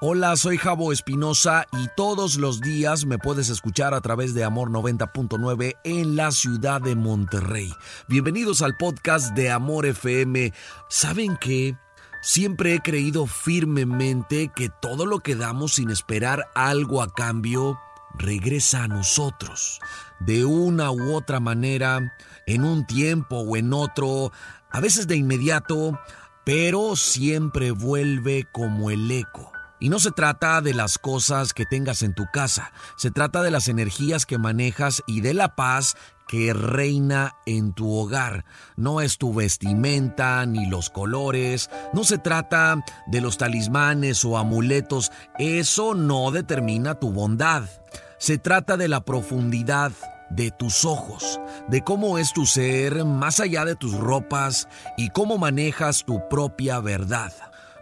Hola, soy Jabo Espinosa y todos los días me puedes escuchar a través de Amor 90.9 en la ciudad de Monterrey. Bienvenidos al podcast de Amor FM. ¿Saben qué? Siempre he creído firmemente que todo lo que damos sin esperar algo a cambio regresa a nosotros. De una u otra manera, en un tiempo o en otro, a veces de inmediato, pero siempre vuelve como el eco. Y no se trata de las cosas que tengas en tu casa, se trata de las energías que manejas y de la paz que reina en tu hogar. No es tu vestimenta ni los colores, no se trata de los talismanes o amuletos, eso no determina tu bondad. Se trata de la profundidad de tus ojos, de cómo es tu ser más allá de tus ropas y cómo manejas tu propia verdad.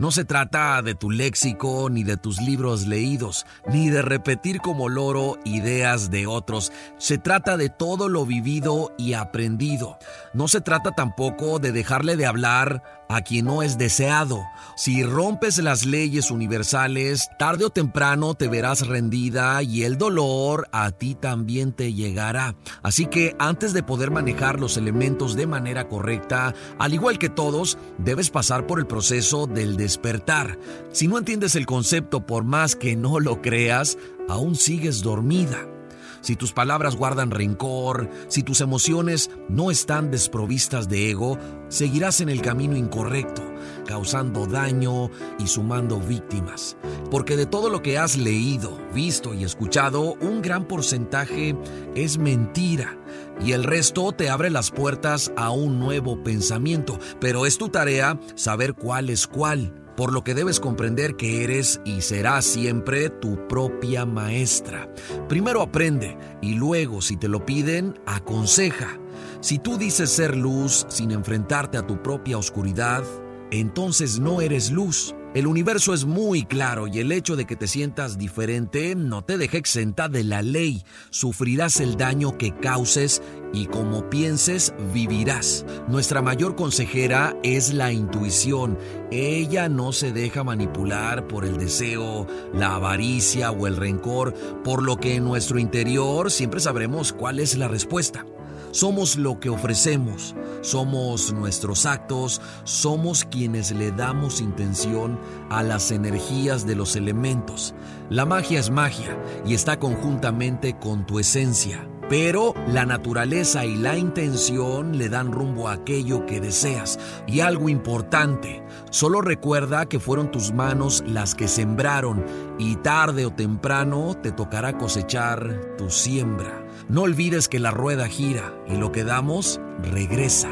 No se trata de tu léxico, ni de tus libros leídos, ni de repetir como loro ideas de otros. Se trata de todo lo vivido y aprendido. No se trata tampoco de dejarle de hablar a quien no es deseado. Si rompes las leyes universales, tarde o temprano te verás rendida y el dolor a ti también te llegará. Así que antes de poder manejar los elementos de manera correcta, al igual que todos, debes pasar por el proceso del despertar. Si no entiendes el concepto por más que no lo creas, aún sigues dormida si tus palabras guardan rencor, si tus emociones no están desprovistas de ego, seguirás en el camino incorrecto, causando daño y sumando víctimas. Porque de todo lo que has leído, visto y escuchado, un gran porcentaje es mentira. Y el resto te abre las puertas a un nuevo pensamiento. Pero es tu tarea saber cuál es cuál por lo que debes comprender que eres y serás siempre tu propia maestra. Primero aprende y luego, si te lo piden, aconseja. Si tú dices ser luz sin enfrentarte a tu propia oscuridad, entonces no eres luz. El universo es muy claro y el hecho de que te sientas diferente no te deja exenta de la ley. Sufrirás el daño que causes y como pienses, vivirás. Nuestra mayor consejera es la intuición. Ella no se deja manipular por el deseo, la avaricia o el rencor, por lo que en nuestro interior siempre sabremos cuál es la respuesta. Somos lo que ofrecemos, somos nuestros actos, somos quienes le damos intención a las energías de los elementos. La magia es magia y está conjuntamente con tu esencia. Pero la naturaleza y la intención le dan rumbo a aquello que deseas. Y algo importante, solo recuerda que fueron tus manos las que sembraron y tarde o temprano te tocará cosechar tu siembra. No olvides que la rueda gira y lo que damos regresa.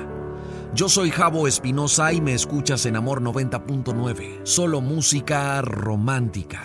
Yo soy Jabo Espinosa y me escuchas en Amor 90.9, solo música romántica.